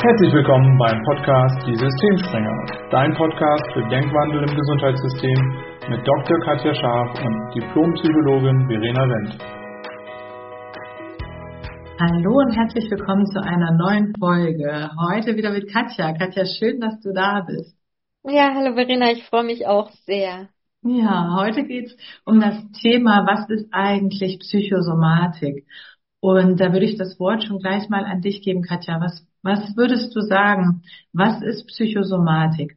Herzlich willkommen beim Podcast Die Systemspringer, dein Podcast für Denkwandel im Gesundheitssystem mit Dr. Katja Scharf und Diplompsychologin Verena Wendt. Hallo und herzlich willkommen zu einer neuen Folge. Heute wieder mit Katja. Katja, schön, dass du da bist. Ja, hallo Verena, ich freue mich auch sehr. Ja, heute geht's um das Thema, was ist eigentlich Psychosomatik? Und da würde ich das Wort schon gleich mal an dich geben, Katja. Was, was würdest du sagen? Was ist Psychosomatik?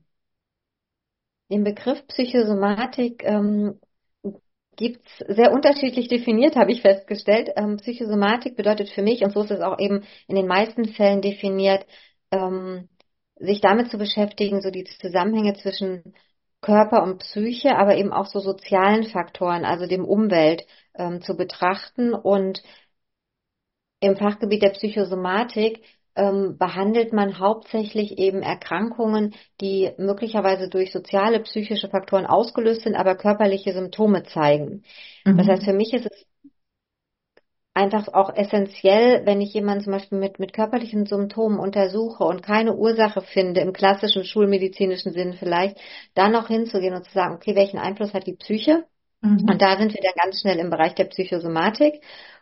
Den Begriff Psychosomatik ähm, gibt es sehr unterschiedlich definiert, habe ich festgestellt. Ähm, Psychosomatik bedeutet für mich, und so ist es auch eben in den meisten Fällen definiert, ähm, sich damit zu beschäftigen, so die Zusammenhänge zwischen Körper und Psyche, aber eben auch so sozialen Faktoren, also dem Umwelt ähm, zu betrachten und im Fachgebiet der Psychosomatik ähm, behandelt man hauptsächlich eben Erkrankungen, die möglicherweise durch soziale psychische Faktoren ausgelöst sind, aber körperliche Symptome zeigen. Mhm. Das heißt, für mich ist es einfach auch essentiell, wenn ich jemanden zum Beispiel mit, mit körperlichen Symptomen untersuche und keine Ursache finde, im klassischen schulmedizinischen Sinn vielleicht, da noch hinzugehen und zu sagen, okay, welchen Einfluss hat die Psyche? Mhm. Und da sind wir dann ganz schnell im Bereich der Psychosomatik.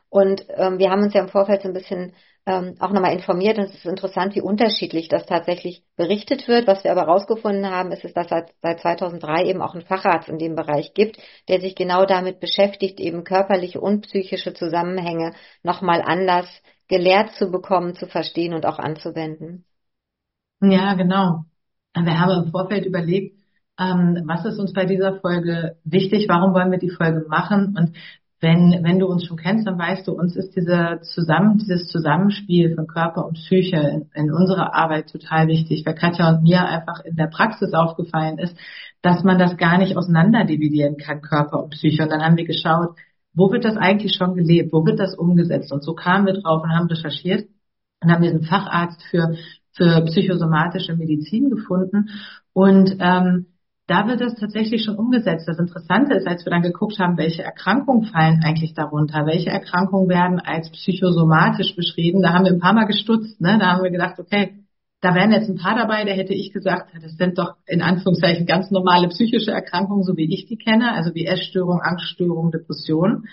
Und ähm, wir haben uns ja im Vorfeld so ein bisschen ähm, auch nochmal informiert und es ist interessant, wie unterschiedlich das tatsächlich berichtet wird. Was wir aber herausgefunden haben, ist, dass es seit, seit 2003 eben auch einen Facharzt in dem Bereich gibt, der sich genau damit beschäftigt, eben körperliche und psychische Zusammenhänge nochmal anders gelehrt zu bekommen, zu verstehen und auch anzuwenden. Ja, genau. Wir haben im Vorfeld überlegt, ähm, was ist uns bei dieser Folge wichtig, warum wollen wir die Folge machen und wenn, wenn du uns schon kennst, dann weißt du, uns ist diese zusammen, dieses Zusammenspiel von Körper und Psyche in, in unserer Arbeit total wichtig, weil Katja und mir einfach in der Praxis aufgefallen ist, dass man das gar nicht auseinander dividieren kann, Körper und Psyche. Und dann haben wir geschaut, wo wird das eigentlich schon gelebt, wo wird das umgesetzt? Und so kamen wir drauf und haben recherchiert und haben diesen Facharzt für, für psychosomatische Medizin gefunden. Und ähm, da wird das tatsächlich schon umgesetzt. Das Interessante ist, als wir dann geguckt haben, welche Erkrankungen fallen eigentlich darunter, welche Erkrankungen werden als psychosomatisch beschrieben, da haben wir ein paar Mal gestutzt. Ne? Da haben wir gedacht, okay, da wären jetzt ein paar dabei, da hätte ich gesagt, das sind doch in Anführungszeichen ganz normale psychische Erkrankungen, so wie ich die kenne, also wie Essstörung, Angststörung, Depression.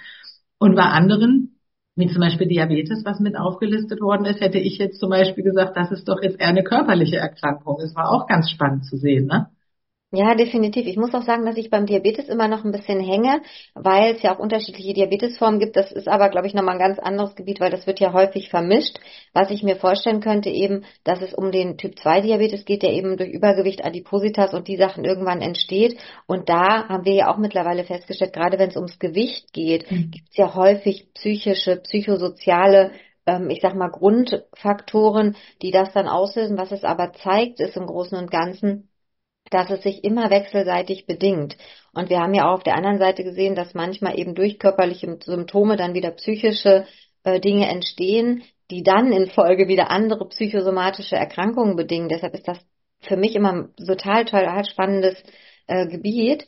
Und bei anderen, wie zum Beispiel Diabetes, was mit aufgelistet worden ist, hätte ich jetzt zum Beispiel gesagt, das ist doch jetzt eher eine körperliche Erkrankung. Das war auch ganz spannend zu sehen. Ne? Ja, definitiv. Ich muss auch sagen, dass ich beim Diabetes immer noch ein bisschen hänge, weil es ja auch unterschiedliche Diabetesformen gibt. Das ist aber, glaube ich, nochmal ein ganz anderes Gebiet, weil das wird ja häufig vermischt. Was ich mir vorstellen könnte eben, dass es um den Typ 2 Diabetes geht, der eben durch Übergewicht, Adipositas und die Sachen irgendwann entsteht. Und da haben wir ja auch mittlerweile festgestellt, gerade wenn es ums Gewicht geht, mhm. gibt es ja häufig psychische, psychosoziale ähm, ich sag mal, Grundfaktoren, die das dann auslösen. Was es aber zeigt, ist im Großen und Ganzen, dass es sich immer wechselseitig bedingt. Und wir haben ja auch auf der anderen Seite gesehen, dass manchmal eben durch körperliche Symptome dann wieder psychische äh, Dinge entstehen, die dann in Folge wieder andere psychosomatische Erkrankungen bedingen. Deshalb ist das für mich immer ein total, total spannendes äh, Gebiet.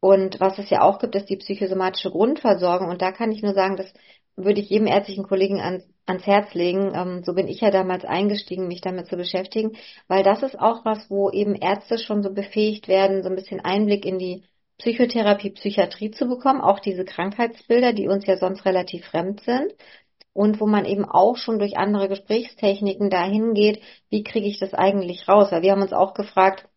Und was es ja auch gibt, ist die psychosomatische Grundversorgung. Und da kann ich nur sagen, dass würde ich jedem ärztlichen Kollegen ans, ans Herz legen. Ähm, so bin ich ja damals eingestiegen, mich damit zu beschäftigen, weil das ist auch was, wo eben Ärzte schon so befähigt werden, so ein bisschen Einblick in die Psychotherapie, Psychiatrie zu bekommen, auch diese Krankheitsbilder, die uns ja sonst relativ fremd sind. Und wo man eben auch schon durch andere Gesprächstechniken dahin geht, wie kriege ich das eigentlich raus? Weil wir haben uns auch gefragt,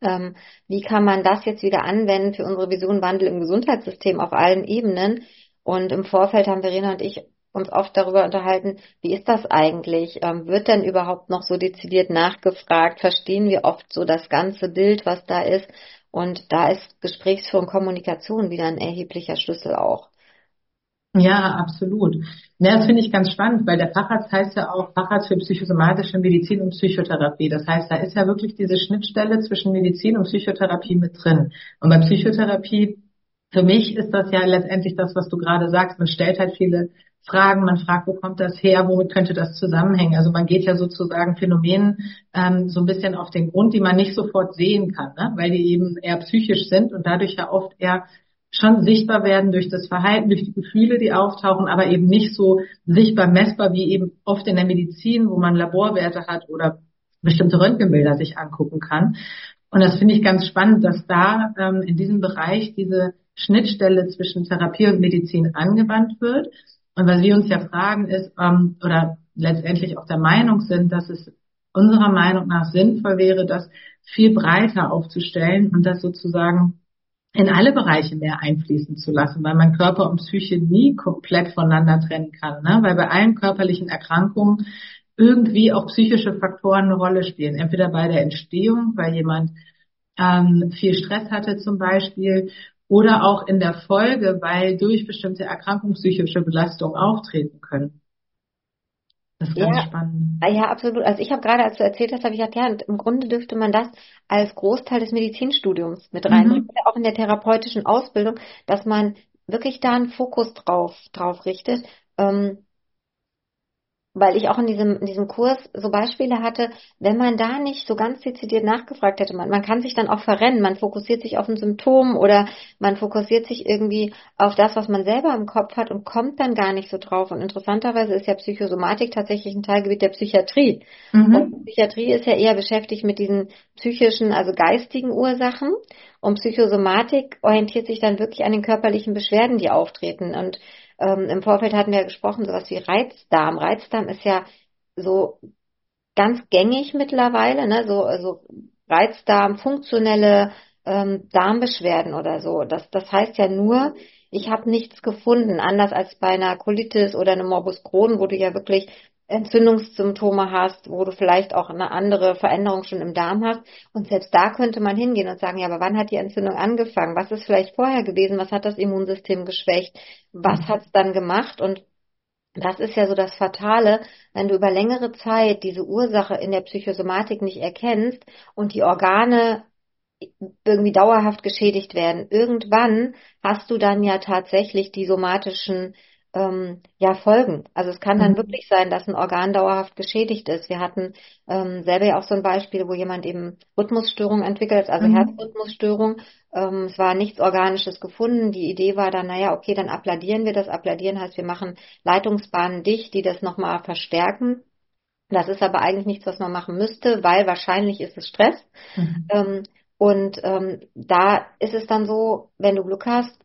ähm, wie kann man das jetzt wieder anwenden für unsere Vision Wandel im Gesundheitssystem auf allen Ebenen? Und im Vorfeld haben Verena und ich uns oft darüber unterhalten, wie ist das eigentlich? Ähm, wird denn überhaupt noch so dezidiert nachgefragt? Verstehen wir oft so das ganze Bild, was da ist? Und da ist Gesprächsführung, Kommunikation wieder ein erheblicher Schlüssel auch. Ja, absolut. Ja, das finde ich ganz spannend, weil der Facharzt heißt ja auch Facharzt für psychosomatische Medizin und Psychotherapie. Das heißt, da ist ja wirklich diese Schnittstelle zwischen Medizin und Psychotherapie mit drin. Und bei Psychotherapie für mich ist das ja letztendlich das, was du gerade sagst. Man stellt halt viele Fragen, man fragt, wo kommt das her, womit könnte das zusammenhängen? Also man geht ja sozusagen Phänomenen ähm, so ein bisschen auf den Grund, die man nicht sofort sehen kann, ne? weil die eben eher psychisch sind und dadurch ja oft eher schon sichtbar werden durch das Verhalten, durch die Gefühle, die auftauchen, aber eben nicht so sichtbar messbar wie eben oft in der Medizin, wo man Laborwerte hat oder bestimmte Röntgenbilder sich angucken kann. Und das finde ich ganz spannend, dass da ähm, in diesem Bereich diese Schnittstelle zwischen Therapie und Medizin angewandt wird. Und was wir uns ja fragen ist, ähm, oder letztendlich auch der Meinung sind, dass es unserer Meinung nach sinnvoll wäre, das viel breiter aufzustellen und das sozusagen in alle Bereiche mehr einfließen zu lassen, weil man Körper und Psyche nie komplett voneinander trennen kann. Ne? Weil bei allen körperlichen Erkrankungen irgendwie auch psychische Faktoren eine Rolle spielen. Entweder bei der Entstehung, weil jemand ähm, viel Stress hatte zum Beispiel, oder auch in der Folge, weil durch bestimmte Erkrankungen psychische Belastungen auftreten können. Das ist ganz ja, spannend. Ah, ja, absolut. Also ich habe gerade, als du erzählt hast, habe ich gedacht, ja, im Grunde dürfte man das als Großteil des Medizinstudiums mit reinbringen, mhm. auch in der therapeutischen Ausbildung, dass man wirklich da einen Fokus drauf, drauf richtet. Ähm, weil ich auch in diesem, in diesem Kurs so Beispiele hatte, wenn man da nicht so ganz dezidiert nachgefragt hätte, man, man kann sich dann auch verrennen, man fokussiert sich auf ein Symptom oder man fokussiert sich irgendwie auf das, was man selber im Kopf hat und kommt dann gar nicht so drauf. Und interessanterweise ist ja Psychosomatik tatsächlich ein Teilgebiet der Psychiatrie. Mhm. Und Psychiatrie ist ja eher beschäftigt mit diesen psychischen, also geistigen Ursachen. Und Psychosomatik orientiert sich dann wirklich an den körperlichen Beschwerden, die auftreten. Und ähm, Im Vorfeld hatten wir gesprochen, sowas wie Reizdarm. Reizdarm ist ja so ganz gängig mittlerweile, ne? so also Reizdarm, funktionelle ähm, Darmbeschwerden oder so. Das, das heißt ja nur, ich habe nichts gefunden, anders als bei einer Colitis oder einem Morbus Crohn, wo du ja wirklich Entzündungssymptome hast, wo du vielleicht auch eine andere Veränderung schon im Darm hast. Und selbst da könnte man hingehen und sagen, ja, aber wann hat die Entzündung angefangen? Was ist vielleicht vorher gewesen? Was hat das Immunsystem geschwächt? Was hat es dann gemacht? Und das ist ja so das Fatale, wenn du über längere Zeit diese Ursache in der Psychosomatik nicht erkennst und die Organe irgendwie dauerhaft geschädigt werden. Irgendwann hast du dann ja tatsächlich die somatischen ähm, ja folgen. Also es kann dann mhm. wirklich sein, dass ein Organ dauerhaft geschädigt ist. Wir hatten ähm, selber ja auch so ein Beispiel, wo jemand eben Rhythmusstörung entwickelt, also mhm. Herzrhythmusstörung. Ähm, es war nichts Organisches gefunden. Die Idee war dann, naja, okay, dann appladieren wir das. Appladieren heißt, wir machen Leitungsbahnen dicht, die das nochmal verstärken. Das ist aber eigentlich nichts, was man machen müsste, weil wahrscheinlich ist es Stress. Mhm. Ähm, und ähm, da ist es dann so, wenn du Glück hast,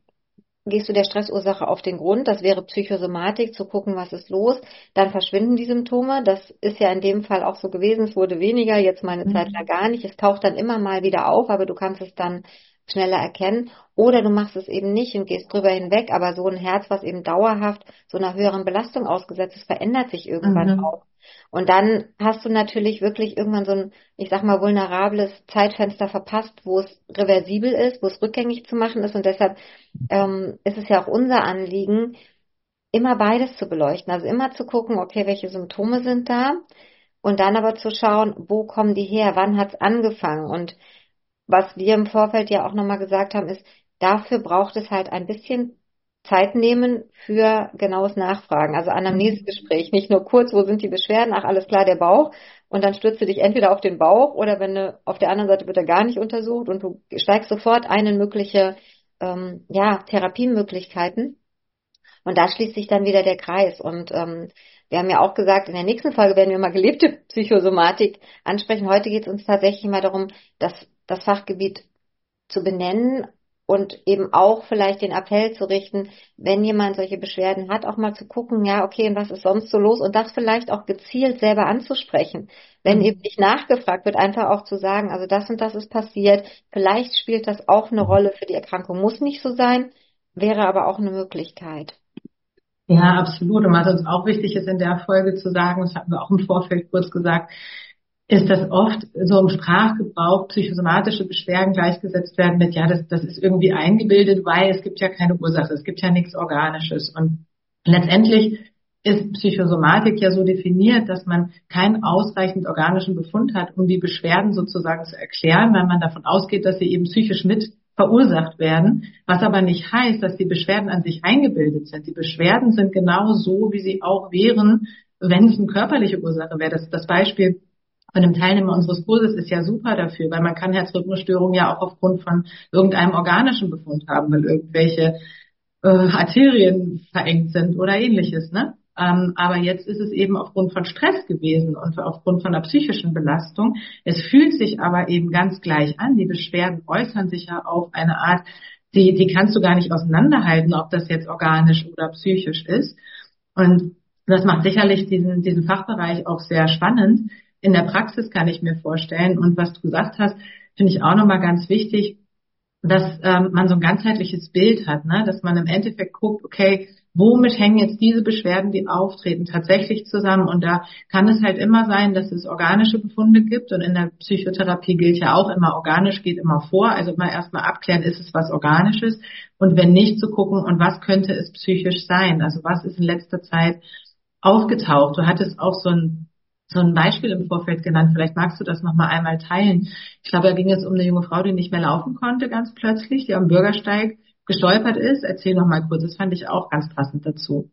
gehst du der Stressursache auf den Grund, das wäre Psychosomatik, zu gucken, was ist los, dann verschwinden die Symptome. Das ist ja in dem Fall auch so gewesen, es wurde weniger, jetzt meine mhm. Zeit lang gar nicht. Es taucht dann immer mal wieder auf, aber du kannst es dann schneller erkennen. Oder du machst es eben nicht und gehst drüber hinweg, aber so ein Herz, was eben dauerhaft so einer höheren Belastung ausgesetzt ist, verändert sich irgendwann mhm. auch. Und dann hast du natürlich wirklich irgendwann so ein, ich sag mal, vulnerables Zeitfenster verpasst, wo es reversibel ist, wo es rückgängig zu machen ist. Und deshalb ähm, ist es ja auch unser Anliegen, immer beides zu beleuchten. Also immer zu gucken, okay, welche Symptome sind da? Und dann aber zu schauen, wo kommen die her? Wann hat's angefangen? Und was wir im Vorfeld ja auch nochmal gesagt haben, ist, dafür braucht es halt ein bisschen Zeit nehmen für genaues Nachfragen. Also Anamnesegespräch, nicht nur kurz, wo sind die Beschwerden, ach alles klar, der Bauch. Und dann stürzt du dich entweder auf den Bauch oder wenn du, auf der anderen Seite wird er gar nicht untersucht und du steigst sofort ein in mögliche ähm, ja, Therapiemöglichkeiten. Und da schließt sich dann wieder der Kreis. Und ähm, wir haben ja auch gesagt, in der nächsten Folge werden wir mal gelebte Psychosomatik ansprechen. Heute geht es uns tatsächlich mal darum, das, das Fachgebiet zu benennen und eben auch vielleicht den Appell zu richten, wenn jemand solche Beschwerden hat, auch mal zu gucken, ja, okay, und was ist sonst so los und das vielleicht auch gezielt selber anzusprechen. Wenn mhm. eben nicht nachgefragt wird, einfach auch zu sagen, also das und das ist passiert, vielleicht spielt das auch eine Rolle für die Erkrankung, muss nicht so sein, wäre aber auch eine Möglichkeit. Ja, absolut. Und was uns auch wichtig ist in der Folge zu sagen, das hatten wir auch im Vorfeld kurz gesagt, ist, dass oft so im Sprachgebrauch psychosomatische Beschwerden gleichgesetzt werden mit, ja, das, das ist irgendwie eingebildet, weil es gibt ja keine Ursache, es gibt ja nichts Organisches. Und letztendlich ist Psychosomatik ja so definiert, dass man keinen ausreichend organischen Befund hat, um die Beschwerden sozusagen zu erklären, weil man davon ausgeht, dass sie eben psychisch mit verursacht werden, was aber nicht heißt, dass die Beschwerden an sich eingebildet sind. Die Beschwerden sind genau so, wie sie auch wären, wenn es eine körperliche Ursache wäre. Das, das Beispiel von einem Teilnehmer unseres Kurses ist ja super dafür, weil man kann Herzrhythmusstörungen ja auch aufgrund von irgendeinem organischen Befund haben, weil irgendwelche äh, Arterien verengt sind oder ähnliches, ne? Ähm, aber jetzt ist es eben aufgrund von Stress gewesen und aufgrund von einer psychischen Belastung. Es fühlt sich aber eben ganz gleich an. Die Beschwerden äußern sich ja auf eine Art, die, die kannst du gar nicht auseinanderhalten, ob das jetzt organisch oder psychisch ist. Und das macht sicherlich diesen, diesen Fachbereich auch sehr spannend. In der Praxis kann ich mir vorstellen. Und was du gesagt hast, finde ich auch nochmal ganz wichtig, dass ähm, man so ein ganzheitliches Bild hat, ne? dass man im Endeffekt guckt, okay, womit hängen jetzt diese Beschwerden, die auftreten, tatsächlich zusammen? Und da kann es halt immer sein, dass es organische Befunde gibt. Und in der Psychotherapie gilt ja auch immer, organisch geht immer vor. Also immer erstmal abklären, ist es was Organisches? Und wenn nicht, zu gucken, und was könnte es psychisch sein? Also was ist in letzter Zeit aufgetaucht? Du hattest auch so ein so ein Beispiel im Vorfeld genannt. Vielleicht magst du das nochmal einmal teilen. Ich glaube, da ging es um eine junge Frau, die nicht mehr laufen konnte, ganz plötzlich, die am Bürgersteig gestolpert ist. Erzähl noch mal kurz, das fand ich auch ganz passend dazu.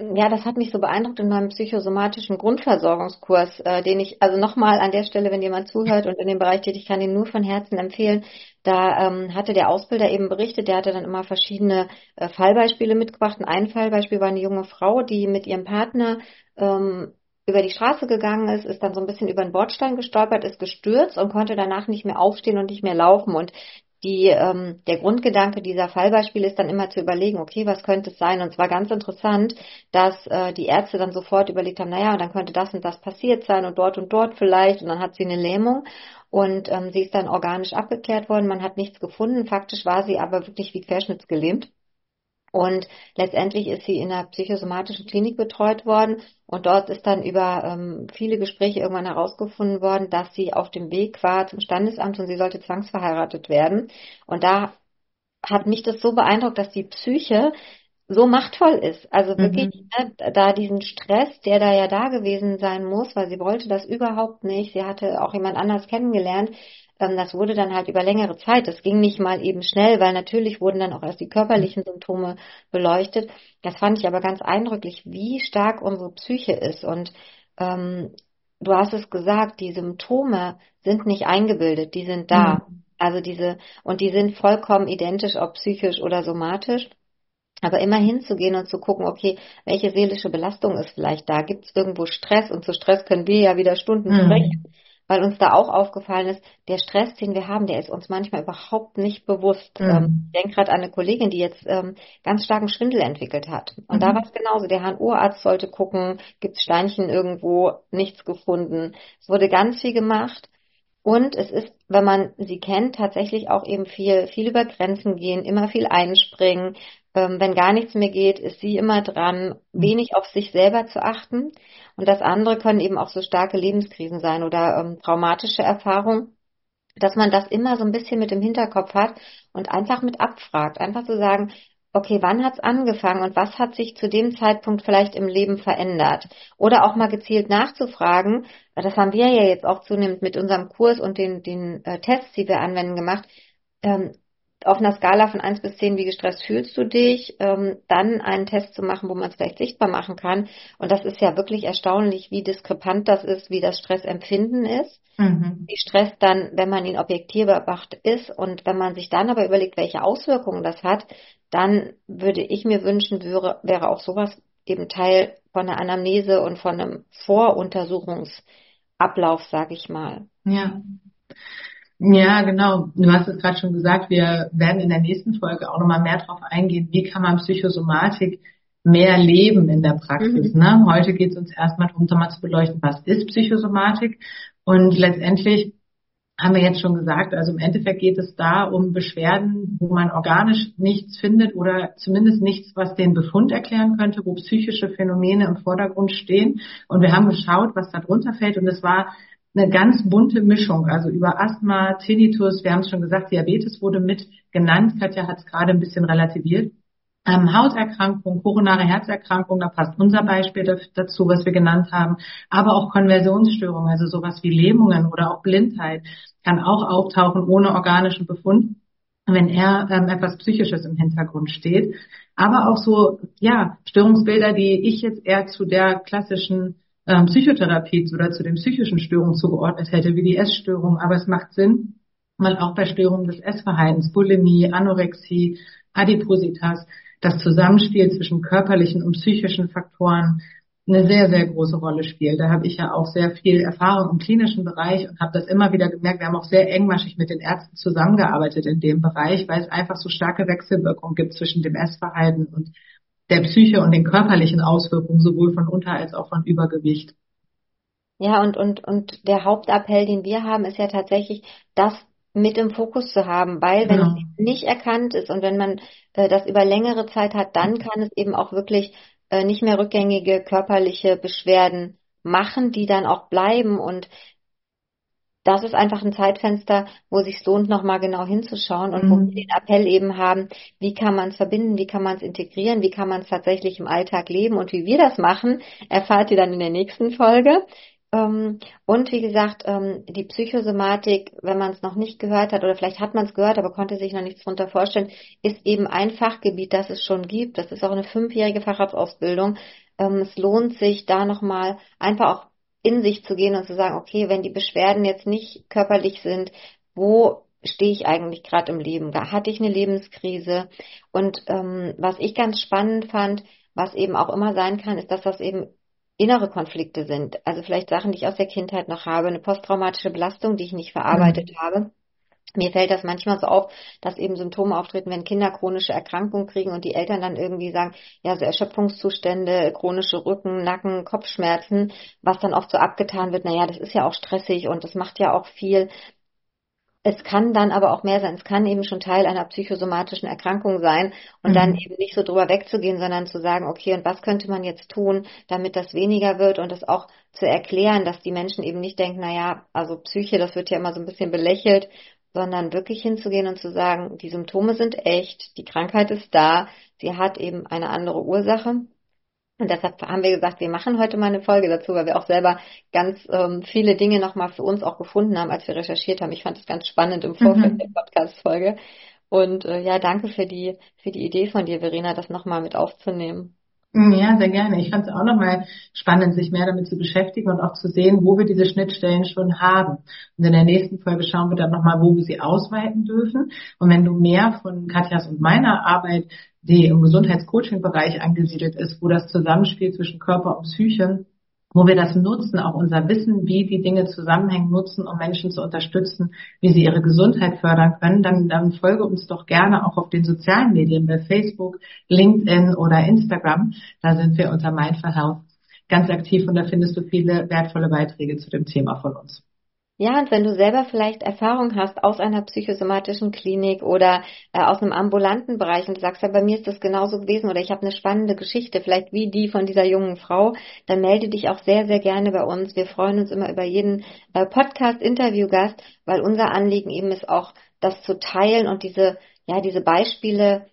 Ja, das hat mich so beeindruckt in meinem psychosomatischen Grundversorgungskurs, äh, den ich also nochmal an der Stelle, wenn jemand zuhört und in dem Bereich tätig, kann ihn nur von Herzen empfehlen. Da ähm, hatte der Ausbilder eben berichtet, der hatte dann immer verschiedene äh, Fallbeispiele mitgebracht. Und ein Fallbeispiel war eine junge Frau, die mit ihrem Partner ähm, über die Straße gegangen ist, ist dann so ein bisschen über den Bordstein gestolpert, ist gestürzt und konnte danach nicht mehr aufstehen und nicht mehr laufen. Und die, ähm, der Grundgedanke dieser Fallbeispiele ist dann immer zu überlegen, okay, was könnte es sein? Und es war ganz interessant, dass äh, die Ärzte dann sofort überlegt haben, naja, dann könnte das und das passiert sein und dort und dort vielleicht. Und dann hat sie eine Lähmung und ähm, sie ist dann organisch abgeklärt worden. Man hat nichts gefunden. Faktisch war sie aber wirklich wie querschnittsgelähmt. Und letztendlich ist sie in einer psychosomatischen Klinik betreut worden und dort ist dann über ähm, viele Gespräche irgendwann herausgefunden worden, dass sie auf dem Weg war zum Standesamt und sie sollte zwangsverheiratet werden. Und da hat mich das so beeindruckt, dass die Psyche so machtvoll ist. Also mhm. wirklich mhm. ne, da diesen Stress, der da ja da gewesen sein muss, weil sie wollte das überhaupt nicht. Sie hatte auch jemand anders kennengelernt das wurde dann halt über längere Zeit. Das ging nicht mal eben schnell, weil natürlich wurden dann auch erst die körperlichen Symptome beleuchtet. Das fand ich aber ganz eindrücklich, wie stark unsere Psyche ist. Und ähm, du hast es gesagt, die Symptome sind nicht eingebildet, die sind da. Mhm. Also diese, und die sind vollkommen identisch, ob psychisch oder somatisch. Aber immer hinzugehen und zu gucken, okay, welche seelische Belastung ist vielleicht da? Gibt es irgendwo Stress? Und zu Stress können wir ja wieder Stunden mhm. Weil uns da auch aufgefallen ist, der Stress, den wir haben, der ist uns manchmal überhaupt nicht bewusst. Mhm. Ähm, ich denke gerade an eine Kollegin, die jetzt ähm, ganz starken Schwindel entwickelt hat. Und mhm. da war es genauso. Der HNO-Arzt sollte gucken, gibt es Steinchen irgendwo, nichts gefunden. Es wurde ganz viel gemacht. Und es ist, wenn man sie kennt, tatsächlich auch eben viel, viel über Grenzen gehen, immer viel einspringen. Ähm, wenn gar nichts mehr geht, ist sie immer dran, mhm. wenig auf sich selber zu achten. Und das andere können eben auch so starke Lebenskrisen sein oder ähm, traumatische Erfahrungen, dass man das immer so ein bisschen mit im Hinterkopf hat und einfach mit abfragt. Einfach zu sagen, okay, wann hat's angefangen und was hat sich zu dem Zeitpunkt vielleicht im Leben verändert? Oder auch mal gezielt nachzufragen, das haben wir ja jetzt auch zunehmend mit unserem Kurs und den, den äh, Tests, die wir anwenden, gemacht. Ähm, auf einer Skala von 1 bis 10, wie gestresst fühlst du dich, ähm, dann einen Test zu machen, wo man es vielleicht sichtbar machen kann. Und das ist ja wirklich erstaunlich, wie diskrepant das ist, wie das Stressempfinden ist. Mhm. Wie Stress dann, wenn man ihn objektiv beobachtet ist und wenn man sich dann aber überlegt, welche Auswirkungen das hat, dann würde ich mir wünschen, wäre, wäre auch sowas eben Teil von einer Anamnese und von einem Voruntersuchungsablauf, sage ich mal. Ja. Ja, genau. Du hast es gerade schon gesagt, wir werden in der nächsten Folge auch nochmal mehr darauf eingehen, wie kann man Psychosomatik mehr leben in der Praxis. Mhm. Ne? Heute geht es uns erstmal darum, mal zu beleuchten, was ist Psychosomatik und letztendlich haben wir jetzt schon gesagt, also im Endeffekt geht es da um Beschwerden, wo man organisch nichts findet oder zumindest nichts, was den Befund erklären könnte, wo psychische Phänomene im Vordergrund stehen. Und wir haben geschaut, was da drunter fällt und es war eine ganz bunte Mischung, also über Asthma, Tinnitus, wir haben es schon gesagt, Diabetes wurde mit genannt, Katja hat es gerade ein bisschen relativiert. Ähm, Hauterkrankung, koronare Herzerkrankung, da passt unser Beispiel dazu, was wir genannt haben, aber auch Konversionsstörungen, also sowas wie Lähmungen oder auch Blindheit, kann auch auftauchen ohne organischen Befund, wenn er ähm, etwas Psychisches im Hintergrund steht. Aber auch so, ja, Störungsbilder, die ich jetzt eher zu der klassischen ähm, Psychotherapie oder zu den psychischen Störungen zugeordnet hätte, wie die Essstörung. Aber es macht Sinn, weil auch bei Störungen des Essverhaltens, Bulimie, Anorexie, Adipositas, das Zusammenspiel zwischen körperlichen und psychischen Faktoren eine sehr, sehr große Rolle spielt. Da habe ich ja auch sehr viel Erfahrung im klinischen Bereich und habe das immer wieder gemerkt. Wir haben auch sehr engmaschig mit den Ärzten zusammengearbeitet in dem Bereich, weil es einfach so starke Wechselwirkungen gibt zwischen dem Essverhalten und der Psyche und den körperlichen Auswirkungen sowohl von Unter- als auch von Übergewicht. Ja, und, und, und der Hauptappell, den wir haben, ist ja tatsächlich, das mit im Fokus zu haben, weil wenn genau. es nicht erkannt ist und wenn man äh, das über längere Zeit hat, dann kann es eben auch wirklich äh, nicht mehr rückgängige körperliche Beschwerden machen, die dann auch bleiben und das ist einfach ein Zeitfenster, wo sich lohnt, nochmal genau hinzuschauen und mhm. wo wir den Appell eben haben, wie kann man es verbinden, wie kann man es integrieren, wie kann man es tatsächlich im Alltag leben und wie wir das machen, erfahrt ihr dann in der nächsten Folge. Ähm, und wie gesagt, ähm, die Psychosomatik, wenn man es noch nicht gehört hat oder vielleicht hat man es gehört, aber konnte sich noch nichts darunter vorstellen, ist eben ein Fachgebiet, das es schon gibt. Das ist auch eine fünfjährige Facharztausbildung. Ähm, es lohnt sich da nochmal einfach auch in sich zu gehen und zu sagen, okay, wenn die Beschwerden jetzt nicht körperlich sind, wo stehe ich eigentlich gerade im Leben? Da hatte ich eine Lebenskrise. Und ähm, was ich ganz spannend fand, was eben auch immer sein kann, ist, dass das eben innere Konflikte sind. Also vielleicht Sachen, die ich aus der Kindheit noch habe, eine posttraumatische Belastung, die ich nicht verarbeitet mhm. habe. Mir fällt das manchmal so auf, dass eben Symptome auftreten, wenn Kinder chronische Erkrankungen kriegen und die Eltern dann irgendwie sagen, ja, so Erschöpfungszustände, chronische Rücken, Nacken, Kopfschmerzen, was dann oft so abgetan wird, naja, das ist ja auch stressig und das macht ja auch viel. Es kann dann aber auch mehr sein. Es kann eben schon Teil einer psychosomatischen Erkrankung sein und mhm. dann eben nicht so drüber wegzugehen, sondern zu sagen, okay, und was könnte man jetzt tun, damit das weniger wird und das auch zu erklären, dass die Menschen eben nicht denken, naja, also Psyche, das wird ja immer so ein bisschen belächelt, sondern wirklich hinzugehen und zu sagen, die Symptome sind echt, die Krankheit ist da, sie hat eben eine andere Ursache und deshalb haben wir gesagt, wir machen heute mal eine Folge dazu, weil wir auch selber ganz ähm, viele Dinge nochmal für uns auch gefunden haben, als wir recherchiert haben. Ich fand es ganz spannend im Vorfeld mhm. der Podcast-Folge. Und äh, ja, danke für die, für die Idee von dir, Verena, das nochmal mit aufzunehmen. Ja, sehr gerne. Ich fand es auch nochmal spannend, sich mehr damit zu beschäftigen und auch zu sehen, wo wir diese Schnittstellen schon haben. Und in der nächsten Folge schauen wir dann nochmal, wo wir sie ausweiten dürfen. Und wenn du mehr von Katjas und meiner Arbeit, die im Gesundheitscoaching-Bereich angesiedelt ist, wo das Zusammenspiel zwischen Körper und Psyche wo wir das nutzen, auch unser Wissen, wie die Dinge zusammenhängen, nutzen, um Menschen zu unterstützen, wie sie ihre Gesundheit fördern können, dann, dann folge uns doch gerne auch auf den sozialen Medien bei Facebook, LinkedIn oder Instagram. Da sind wir unter Mindful Health ganz aktiv und da findest du viele wertvolle Beiträge zu dem Thema von uns. Ja, und wenn du selber vielleicht Erfahrung hast aus einer psychosomatischen Klinik oder äh, aus einem ambulanten Bereich und sagst, ja, bei mir ist das genauso gewesen oder ich habe eine spannende Geschichte, vielleicht wie die von dieser jungen Frau, dann melde dich auch sehr, sehr gerne bei uns. Wir freuen uns immer über jeden äh, Podcast-Interviewgast, weil unser Anliegen eben ist auch, das zu teilen und diese, ja, diese Beispiele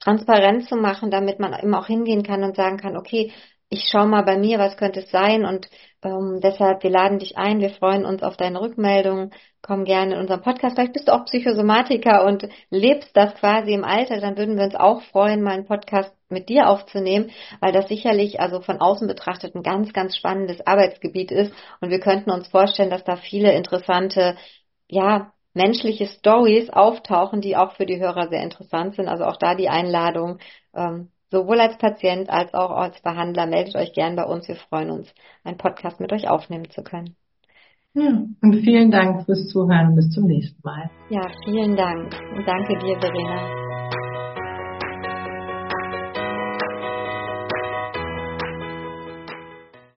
transparent zu machen, damit man immer auch hingehen kann und sagen kann, okay, ich schau mal bei mir, was könnte es sein und ähm, deshalb, wir laden dich ein, wir freuen uns auf deine Rückmeldung, komm gerne in unseren Podcast. Vielleicht bist du auch Psychosomatiker und lebst das quasi im Alter, dann würden wir uns auch freuen, mal einen Podcast mit dir aufzunehmen, weil das sicherlich also von außen betrachtet ein ganz, ganz spannendes Arbeitsgebiet ist und wir könnten uns vorstellen, dass da viele interessante, ja, menschliche Stories auftauchen, die auch für die Hörer sehr interessant sind. Also auch da die Einladung, ähm, Sowohl als Patient als auch als Behandler meldet euch gern bei uns. Wir freuen uns, einen Podcast mit euch aufnehmen zu können. Ja, und vielen Dank fürs Zuhören. Bis zum nächsten Mal. Ja, vielen Dank. Und danke dir, Verena.